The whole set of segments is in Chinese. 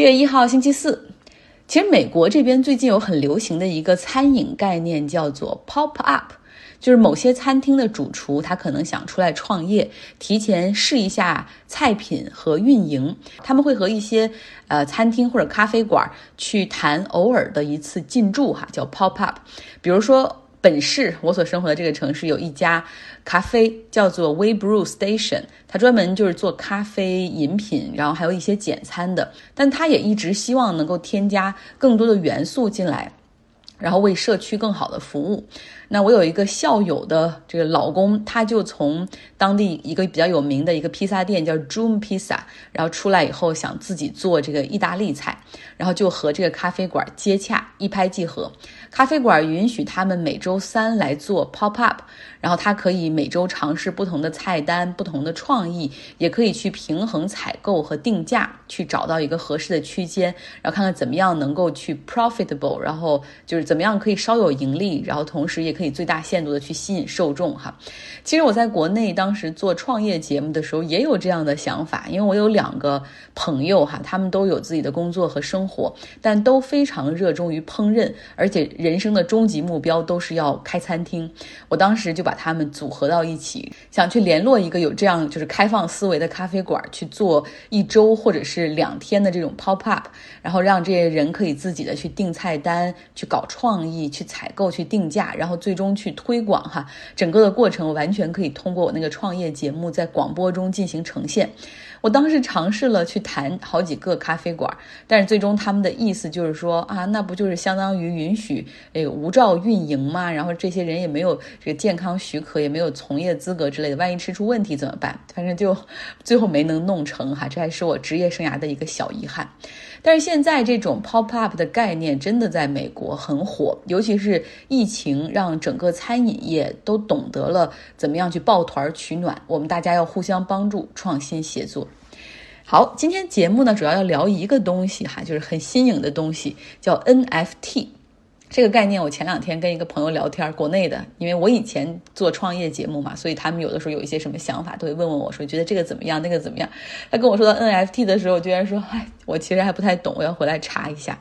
七月一号星期四，其实美国这边最近有很流行的一个餐饮概念，叫做 pop up，就是某些餐厅的主厨他可能想出来创业，提前试一下菜品和运营，他们会和一些呃餐厅或者咖啡馆去谈偶尔的一次进驻，哈，叫 pop up，比如说。本市，我所生活的这个城市有一家咖啡，叫做 We Brew Station，它专门就是做咖啡饮品，然后还有一些简餐的。但它也一直希望能够添加更多的元素进来，然后为社区更好的服务。那我有一个校友的这个老公，他就从当地一个比较有名的一个披萨店叫 June Pizza，然后出来以后想自己做这个意大利菜，然后就和这个咖啡馆接洽，一拍即合。咖啡馆允许他们每周三来做 pop up，然后他可以每周尝试不同的菜单、不同的创意，也可以去平衡采购和定价，去找到一个合适的区间，然后看看怎么样能够去 profitable，然后就是怎么样可以稍有盈利，然后同时也可以最大限度的去吸引受众哈。其实我在国内当时做创业节目的时候也有这样的想法，因为我有两个朋友哈，他们都有自己的工作和生活，但都非常热衷于烹饪，而且。人生的终极目标都是要开餐厅，我当时就把他们组合到一起，想去联络一个有这样就是开放思维的咖啡馆去做一周或者是两天的这种 pop up，然后让这些人可以自己的去订菜单、去搞创创意、去采购、去定价，然后最终去推广哈。整个的过程完全可以通过我那个创业节目在广播中进行呈现。我当时尝试了去谈好几个咖啡馆，但是最终他们的意思就是说啊，那不就是相当于允许这个无照运营吗？然后这些人也没有这个健康许可，也没有从业资格之类的，万一吃出问题怎么办？反正就 最后没能弄成哈，这还是我职业生涯的一个小遗憾。但是现在这种 pop up 的概念真的在美国很火，尤其是疫情让整个餐饮业都懂得了怎么样去抱团取暖，我们大家要互相帮助，创新协作。好，今天节目呢，主要要聊一个东西哈，就是很新颖的东西，叫 NFT。这个概念，我前两天跟一个朋友聊天，国内的，因为我以前做创业节目嘛，所以他们有的时候有一些什么想法，都会问问我说，觉得这个怎么样，那个怎么样。他跟我说到 NFT 的时候，居然说，哎，我其实还不太懂，我要回来查一下。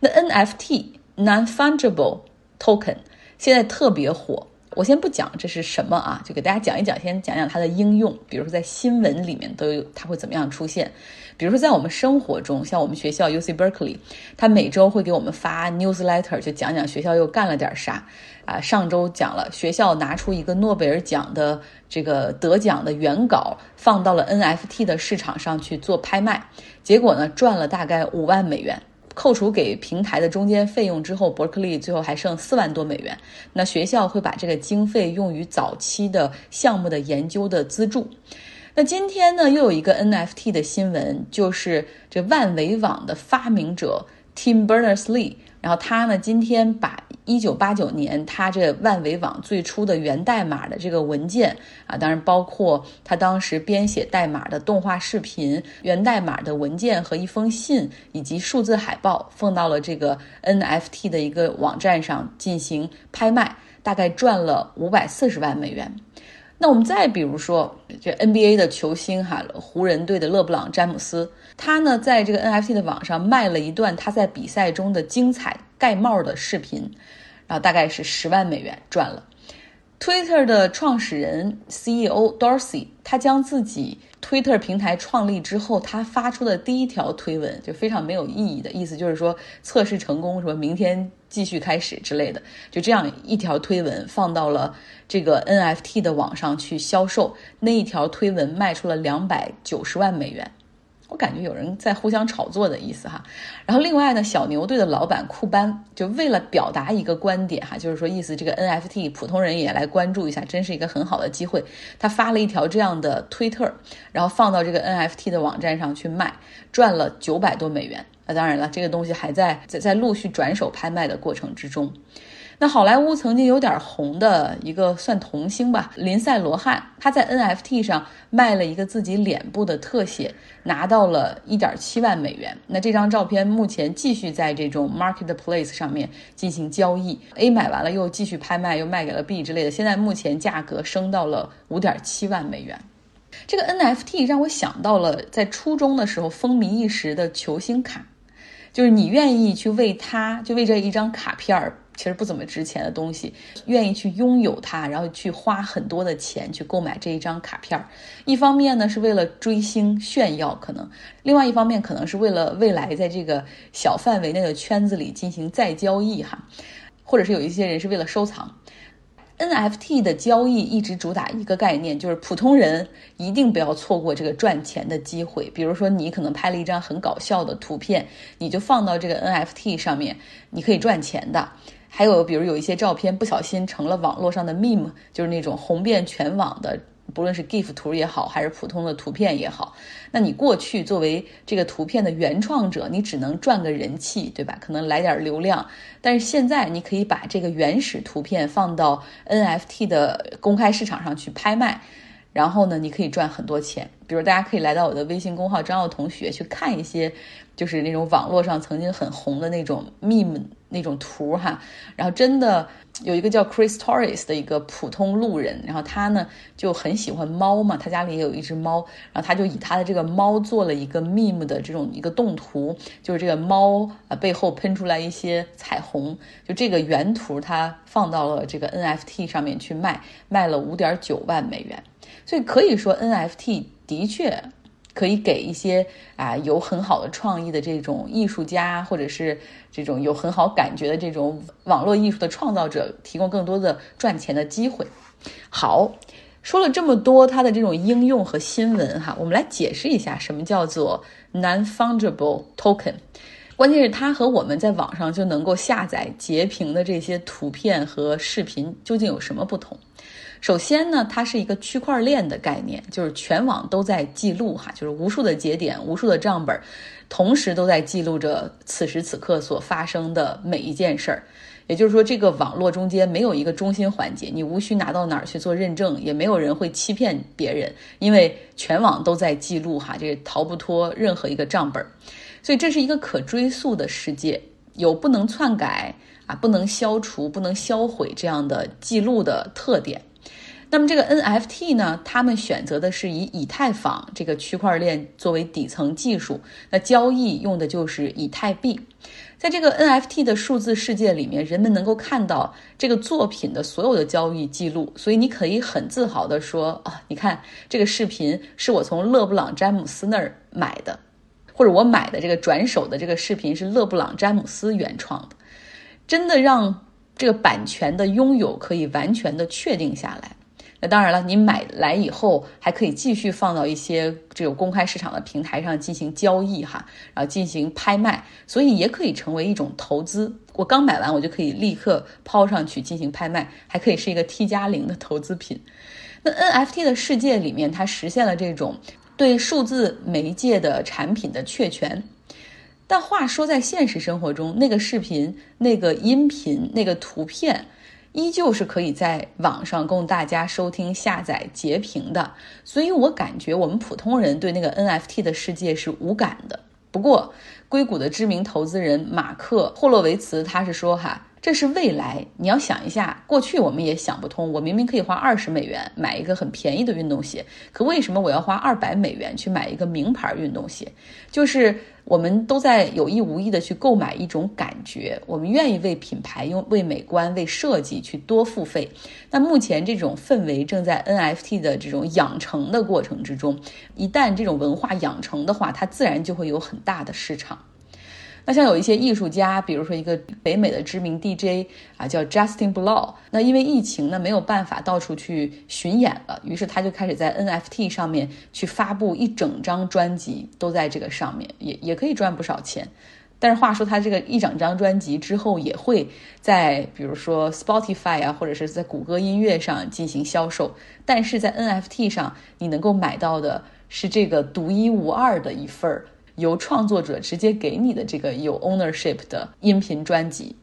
那 NFT（Non-Fungible Token） 现在特别火。我先不讲这是什么啊，就给大家讲一讲，先讲讲它的应用。比如说在新闻里面都有，它会怎么样出现？比如说在我们生活中，像我们学校 U C Berkeley，他每周会给我们发 newsletter，就讲讲学校又干了点啥。啊，上周讲了学校拿出一个诺贝尔奖的这个得奖的原稿，放到了 NFT 的市场上去做拍卖，结果呢赚了大概五万美元。扣除给平台的中间费用之后，伯克利最后还剩四万多美元。那学校会把这个经费用于早期的项目的研究的资助。那今天呢，又有一个 NFT 的新闻，就是这万维网的发明者 Tim Berners-Lee。然后他呢，今天把一九八九年他这万维网最初的源代码的这个文件啊，当然包括他当时编写代码的动画视频、源代码的文件和一封信，以及数字海报，放到了这个 NFT 的一个网站上进行拍卖，大概赚了五百四十万美元。那我们再比如说，这 NBA 的球星哈，湖人队的勒布朗詹姆斯，他呢在这个 NFT 的网上卖了一段他在比赛中的精彩盖帽的视频，然后大概是十万美元赚了。Twitter 的创始人 CEO Dorsey，他将自己 Twitter 平台创立之后，他发出的第一条推文就非常没有意义的意思，就是说测试成功，什么明天继续开始之类的，就这样一条推文放到了这个 NFT 的网上去销售，那一条推文卖出了两百九十万美元。我感觉有人在互相炒作的意思哈，然后另外呢，小牛队的老板库班就为了表达一个观点哈，就是说意思这个 NFT 普通人也来关注一下，真是一个很好的机会。他发了一条这样的推特，然后放到这个 NFT 的网站上去卖，赚了九百多美元。那当然了，这个东西还在在在陆续转手拍卖的过程之中。那好莱坞曾经有点红的一个算童星吧，林赛·罗汉，他在 NFT 上卖了一个自己脸部的特写，拿到了一点七万美元。那这张照片目前继续在这种 Marketplace 上面进行交易，A 买完了又继续拍卖，又卖给了 B 之类的。现在目前价格升到了五点七万美元。这个 NFT 让我想到了在初中的时候风靡一时的球星卡，就是你愿意去为他，就为这一张卡片儿。其实不怎么值钱的东西，愿意去拥有它，然后去花很多的钱去购买这一张卡片儿。一方面呢是为了追星炫耀，可能；另外一方面可能是为了未来在这个小范围内的圈子里进行再交易哈，或者是有一些人是为了收藏。NFT 的交易一直主打一个概念，就是普通人一定不要错过这个赚钱的机会。比如说，你可能拍了一张很搞笑的图片，你就放到这个 NFT 上面，你可以赚钱的。还有，比如有一些照片不小心成了网络上的 meme，就是那种红遍全网的，不论是 GIF 图也好，还是普通的图片也好。那你过去作为这个图片的原创者，你只能赚个人气，对吧？可能来点流量。但是现在你可以把这个原始图片放到 NFT 的公开市场上去拍卖，然后呢，你可以赚很多钱。比如大家可以来到我的微信公号张奥同学去看一些，就是那种网络上曾经很红的那种 meme。那种图哈，然后真的有一个叫 Chris Torres 的一个普通路人，然后他呢就很喜欢猫嘛，他家里也有一只猫，然后他就以他的这个猫做了一个 meme 的这种一个动图，就是这个猫啊背后喷出来一些彩虹，就这个原图他放到了这个 NFT 上面去卖，卖了五点九万美元，所以可以说 NFT 的确。可以给一些啊有很好的创意的这种艺术家，或者是这种有很好感觉的这种网络艺术的创造者，提供更多的赚钱的机会。好，说了这么多它的这种应用和新闻哈，我们来解释一下什么叫做 non-fungible token。关键是它和我们在网上就能够下载截屏的这些图片和视频究竟有什么不同？首先呢，它是一个区块链的概念，就是全网都在记录哈，就是无数的节点、无数的账本，同时都在记录着此时此刻所发生的每一件事儿。也就是说，这个网络中间没有一个中心环节，你无需拿到哪儿去做认证，也没有人会欺骗别人，因为全网都在记录哈，这逃不脱任何一个账本。所以这是一个可追溯的世界，有不能篡改啊、不能消除、不能销毁这样的记录的特点。那么这个 NFT 呢？他们选择的是以以太坊这个区块链作为底层技术，那交易用的就是以太币。在这个 NFT 的数字世界里面，人们能够看到这个作品的所有的交易记录，所以你可以很自豪地说啊，你看这个视频是我从勒布朗詹姆斯那儿买的，或者我买的这个转手的这个视频是勒布朗詹姆斯原创的，真的让这个版权的拥有可以完全的确定下来。那当然了，你买来以后还可以继续放到一些这种公开市场的平台上进行交易哈，然后进行拍卖，所以也可以成为一种投资。我刚买完，我就可以立刻抛上去进行拍卖，还可以是一个 T 加零的投资品。那 NFT 的世界里面，它实现了这种对数字媒介的产品的确权。但话说，在现实生活中，那个视频、那个音频、那个图片。依旧是可以在网上供大家收听、下载、截屏的，所以我感觉我们普通人对那个 NFT 的世界是无感的。不过，硅谷的知名投资人马克·霍洛维茨他是说：“哈。”这是未来，你要想一下，过去我们也想不通。我明明可以花二十美元买一个很便宜的运动鞋，可为什么我要花二百美元去买一个名牌运动鞋？就是我们都在有意无意的去购买一种感觉，我们愿意为品牌、用为美观、为设计去多付费。那目前这种氛围正在 NFT 的这种养成的过程之中，一旦这种文化养成的话，它自然就会有很大的市场。那像有一些艺术家，比如说一个北美的知名 DJ 啊，叫 Justin Blau。那因为疫情呢，没有办法到处去巡演了，于是他就开始在 NFT 上面去发布一整张专辑，都在这个上面，也也可以赚不少钱。但是话说，他这个一整张专辑之后，也会在比如说 Spotify 啊，或者是在谷歌音乐上进行销售。但是在 NFT 上，你能够买到的是这个独一无二的一份儿。由创作者直接给你的这个有 ownership 的音频专辑。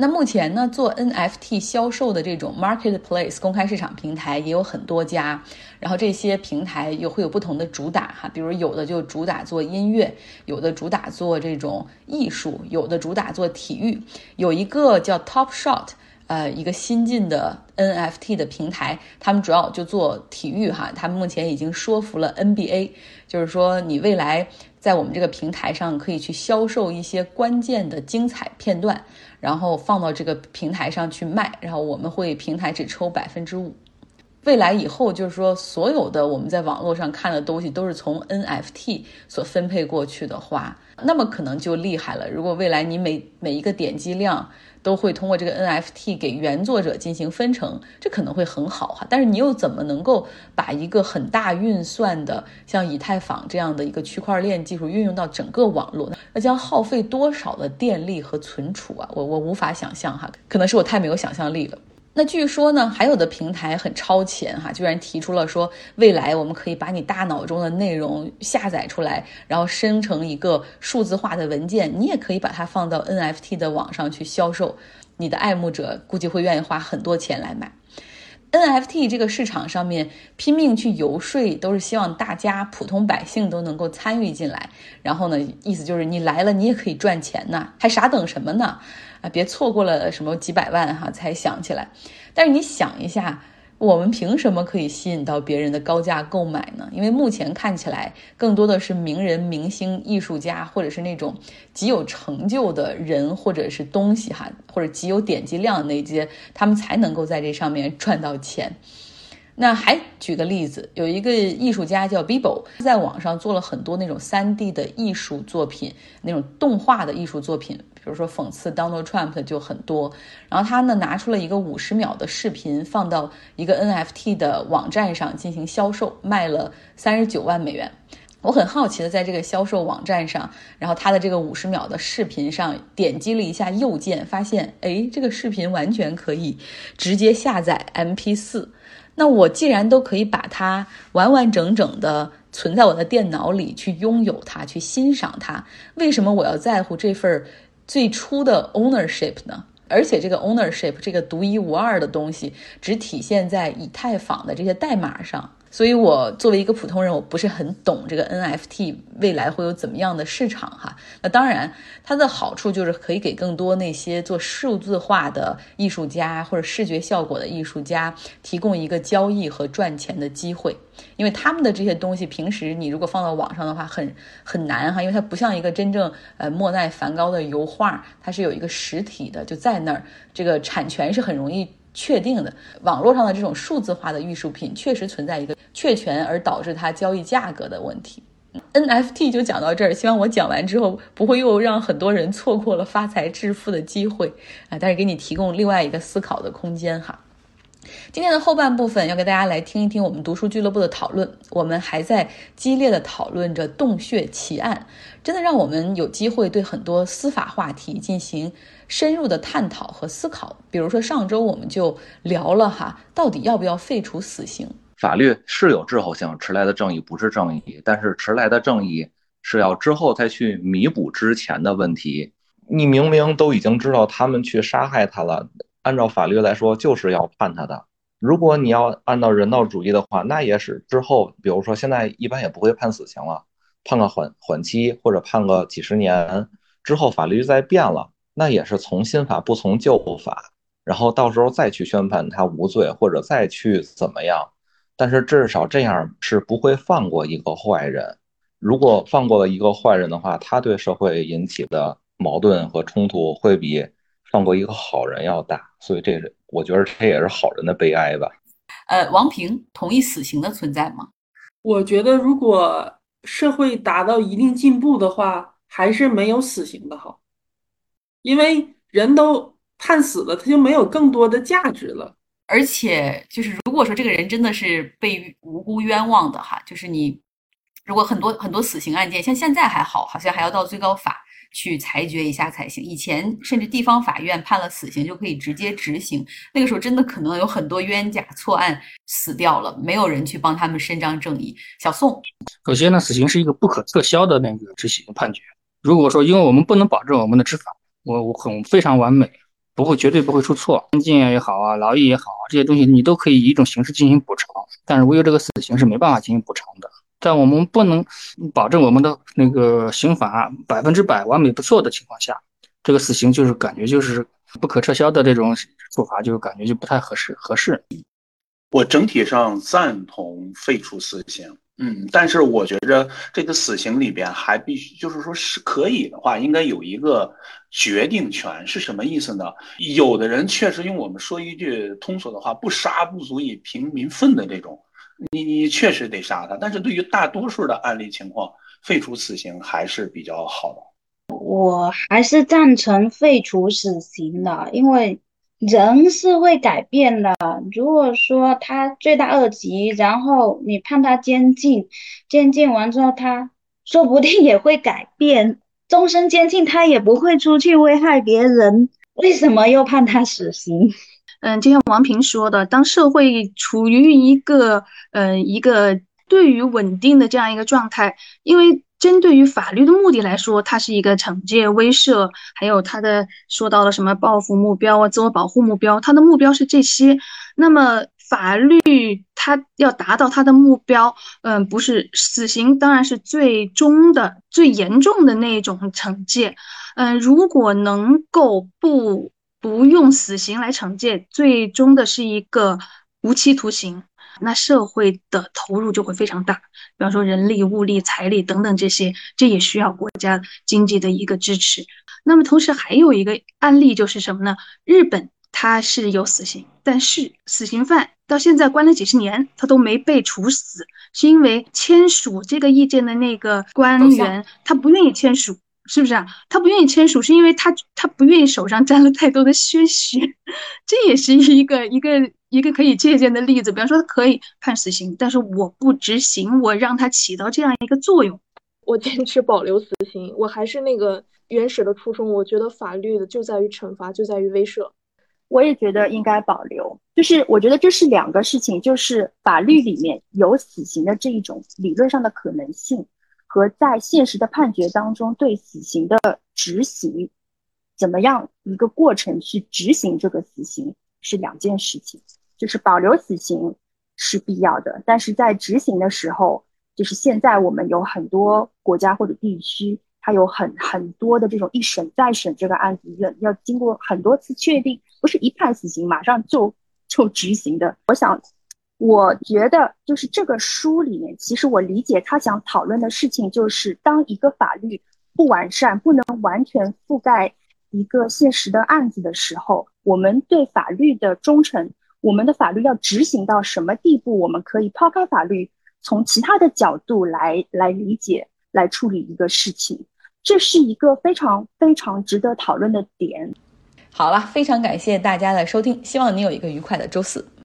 那目前呢，做 NFT 销售的这种 marketplace 公开市场平台也有很多家，然后这些平台又会有不同的主打哈，比如有的就主打做音乐，有的主打做这种艺术，有的主打做体育，有一个叫 Top Shot。呃一个新进的 NFT 的平台，他们主要就做体育哈，他们目前已经说服了 NBA，就是说你未来在我们这个平台上可以去销售一些关键的精彩片段，然后放到这个平台上去卖，然后我们会平台只抽百分之五。未来以后，就是说，所有的我们在网络上看的东西都是从 NFT 所分配过去的话，那么可能就厉害了。如果未来你每每一个点击量都会通过这个 NFT 给原作者进行分成，这可能会很好哈。但是你又怎么能够把一个很大运算的像以太坊这样的一个区块链技术运用到整个网络？那将耗费多少的电力和存储啊？我我无法想象哈，可能是我太没有想象力了。那据说呢，还有的平台很超前哈，居然提出了说，未来我们可以把你大脑中的内容下载出来，然后生成一个数字化的文件，你也可以把它放到 NFT 的网上去销售，你的爱慕者估计会愿意花很多钱来买。NFT 这个市场上面拼命去游说，都是希望大家普通百姓都能够参与进来。然后呢，意思就是你来了，你也可以赚钱呐，还傻等什么呢？啊，别错过了什么几百万哈才想起来。但是你想一下。我们凭什么可以吸引到别人的高价购买呢？因为目前看起来更多的是名人、明星、艺术家，或者是那种极有成就的人，或者是东西哈，或者极有点击量的那些，他们才能够在这上面赚到钱。那还举个例子，有一个艺术家叫 Bibo，在网上做了很多那种三 D 的艺术作品，那种动画的艺术作品，比如说讽刺 Donald Trump 的就很多。然后他呢拿出了一个五十秒的视频，放到一个 NFT 的网站上进行销售，卖了三十九万美元。我很好奇的在这个销售网站上，然后他的这个五十秒的视频上点击了一下右键，发现哎，这个视频完全可以直接下载 MP4。那我既然都可以把它完完整整的存在我的电脑里，去拥有它，去欣赏它，为什么我要在乎这份最初的 ownership 呢？而且这个 ownership 这个独一无二的东西，只体现在以太坊的这些代码上。所以，我作为一个普通人，我不是很懂这个 NFT 未来会有怎么样的市场哈。那当然，它的好处就是可以给更多那些做数字化的艺术家或者视觉效果的艺术家提供一个交易和赚钱的机会。因为他们的这些东西，平时你如果放到网上的话，很很难哈，因为它不像一个真正呃莫奈梵高的油画，它是有一个实体的就在那儿，这个产权是很容易。确定的网络上的这种数字化的艺术品确实存在一个确权而导致它交易价格的问题。NFT 就讲到这儿，希望我讲完之后不会又让很多人错过了发财致富的机会啊！但是给你提供另外一个思考的空间哈。今天的后半部分要给大家来听一听我们读书俱乐部的讨论。我们还在激烈的讨论着洞穴奇案，真的让我们有机会对很多司法话题进行深入的探讨和思考。比如说上周我们就聊了哈，到底要不要废除死刑？法律是有滞后性，迟来的正义不是正义，但是迟来的正义是要之后再去弥补之前的问题。你明明都已经知道他们去杀害他了。按照法律来说，就是要判他的。如果你要按照人道主义的话，那也是之后，比如说现在一般也不会判死刑了，判个缓缓期或者判个几十年之后，法律再变了，那也是从新法不从旧法，然后到时候再去宣判他无罪或者再去怎么样。但是至少这样是不会放过一个坏人。如果放过了一个坏人的话，他对社会引起的矛盾和冲突会比。放过一个好人要大，所以这是我觉得这也是好人的悲哀吧。呃，王平同意死刑的存在吗？我觉得如果社会达到一定进步的话，还是没有死刑的好，因为人都判死了，他就没有更多的价值了。而且就是如果说这个人真的是被无辜冤枉的哈，就是你如果很多很多死刑案件，像现在还好，好像还要到最高法。去裁决一下才行。以前甚至地方法院判了死刑就可以直接执行，那个时候真的可能有很多冤假错案死掉了，没有人去帮他们伸张正义。小宋，首先呢，死刑是一个不可撤销的那个执行判决。如果说因为我们不能保证我们的执法我我很非常完美，不会绝对不会出错，监禁也好啊，劳役也好啊，这些东西你都可以以一种形式进行补偿，但是唯有这个死刑是没办法进行补偿的。在我们不能保证我们的那个刑法百分之百完美不错的情况下，这个死刑就是感觉就是不可撤销的这种处罚，就是感觉就不太合适合适。我整体上赞同废除死刑，嗯，但是我觉着这个死刑里边还必须，就是说是可以的话，应该有一个决定权，是什么意思呢？有的人确实用我们说一句通俗的话，不杀不足以平民愤的这种，你你确实得杀他。但是对于大多数的案例情况，废除死刑还是比较好的。我还是赞成废除死刑的，因为。人是会改变的。如果说他罪大恶极，然后你判他监禁，监禁完之后，他说不定也会改变。终身监禁，他也不会出去危害别人。为什么又判他死刑？嗯，就像王平说的，当社会处于一个呃一个对于稳定的这样一个状态，因为。针对于法律的目的来说，它是一个惩戒、威慑，还有它的说到了什么报复目标啊、自我保护目标，它的目标是这些。那么法律它要达到它的目标，嗯，不是死刑，当然是最终的、最严重的那种惩戒。嗯，如果能够不不用死刑来惩戒，最终的是一个无期徒刑。那社会的投入就会非常大，比方说人力、物力、财力等等这些，这也需要国家经济的一个支持。那么同时还有一个案例就是什么呢？日本它是有死刑，但是死刑犯到现在关了几十年，他都没被处死，是因为签署这个意见的那个官员他不愿意签署。是不是啊？他不愿意签署，是因为他他不愿意手上沾了太多的鲜血，这也是一个一个一个可以借鉴的例子。比方说，他可以判死刑，但是我不执行，我让他起到这样一个作用。我坚持保留死刑，我还是那个原始的初衷。我觉得法律的就在于惩罚，就在于威慑。我也觉得应该保留，就是我觉得这是两个事情，就是法律里面有死刑的这一种理论上的可能性。和在现实的判决当中对死刑的执行，怎么样一个过程去执行这个死刑是两件事情，就是保留死刑是必要的，但是在执行的时候，就是现在我们有很多国家或者地区，它有很很多的这种一审再审这个案子要要经过很多次确定，不是一判死刑马上就就执行的。我想。我觉得就是这个书里面，其实我理解他想讨论的事情，就是当一个法律不完善、不能完全覆盖一个现实的案子的时候，我们对法律的忠诚，我们的法律要执行到什么地步，我们可以抛开法律，从其他的角度来来理解、来处理一个事情，这是一个非常非常值得讨论的点。好了，非常感谢大家的收听，希望你有一个愉快的周四。